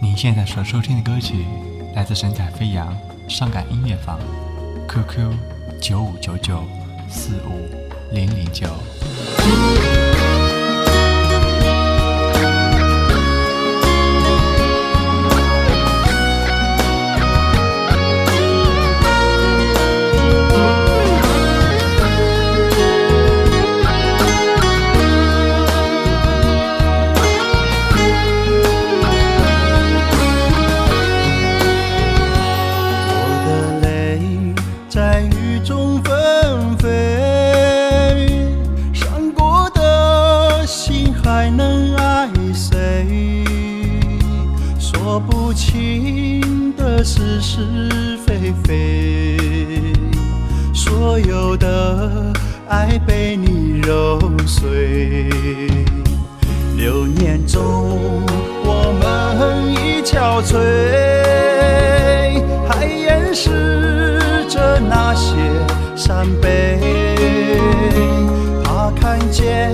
您现在所收听的歌曲来自神采飞扬伤感音乐坊，QQ 九五九九四五零零九。说不清的是是非非所有的爱被你揉碎流年中我们已憔悴还掩饰着那些伤悲。怕看见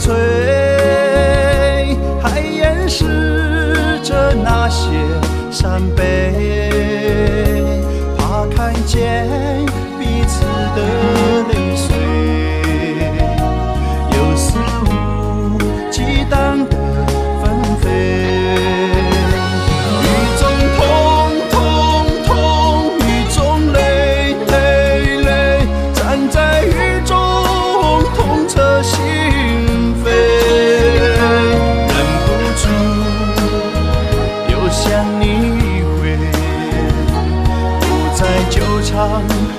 吹。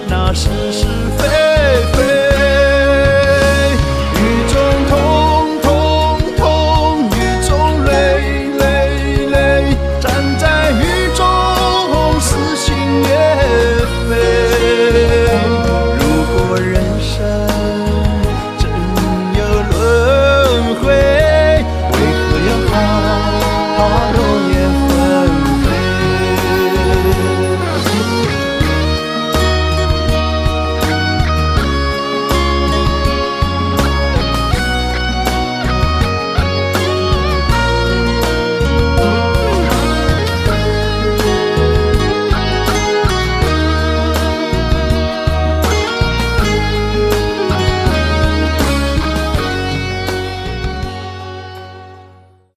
那是是非。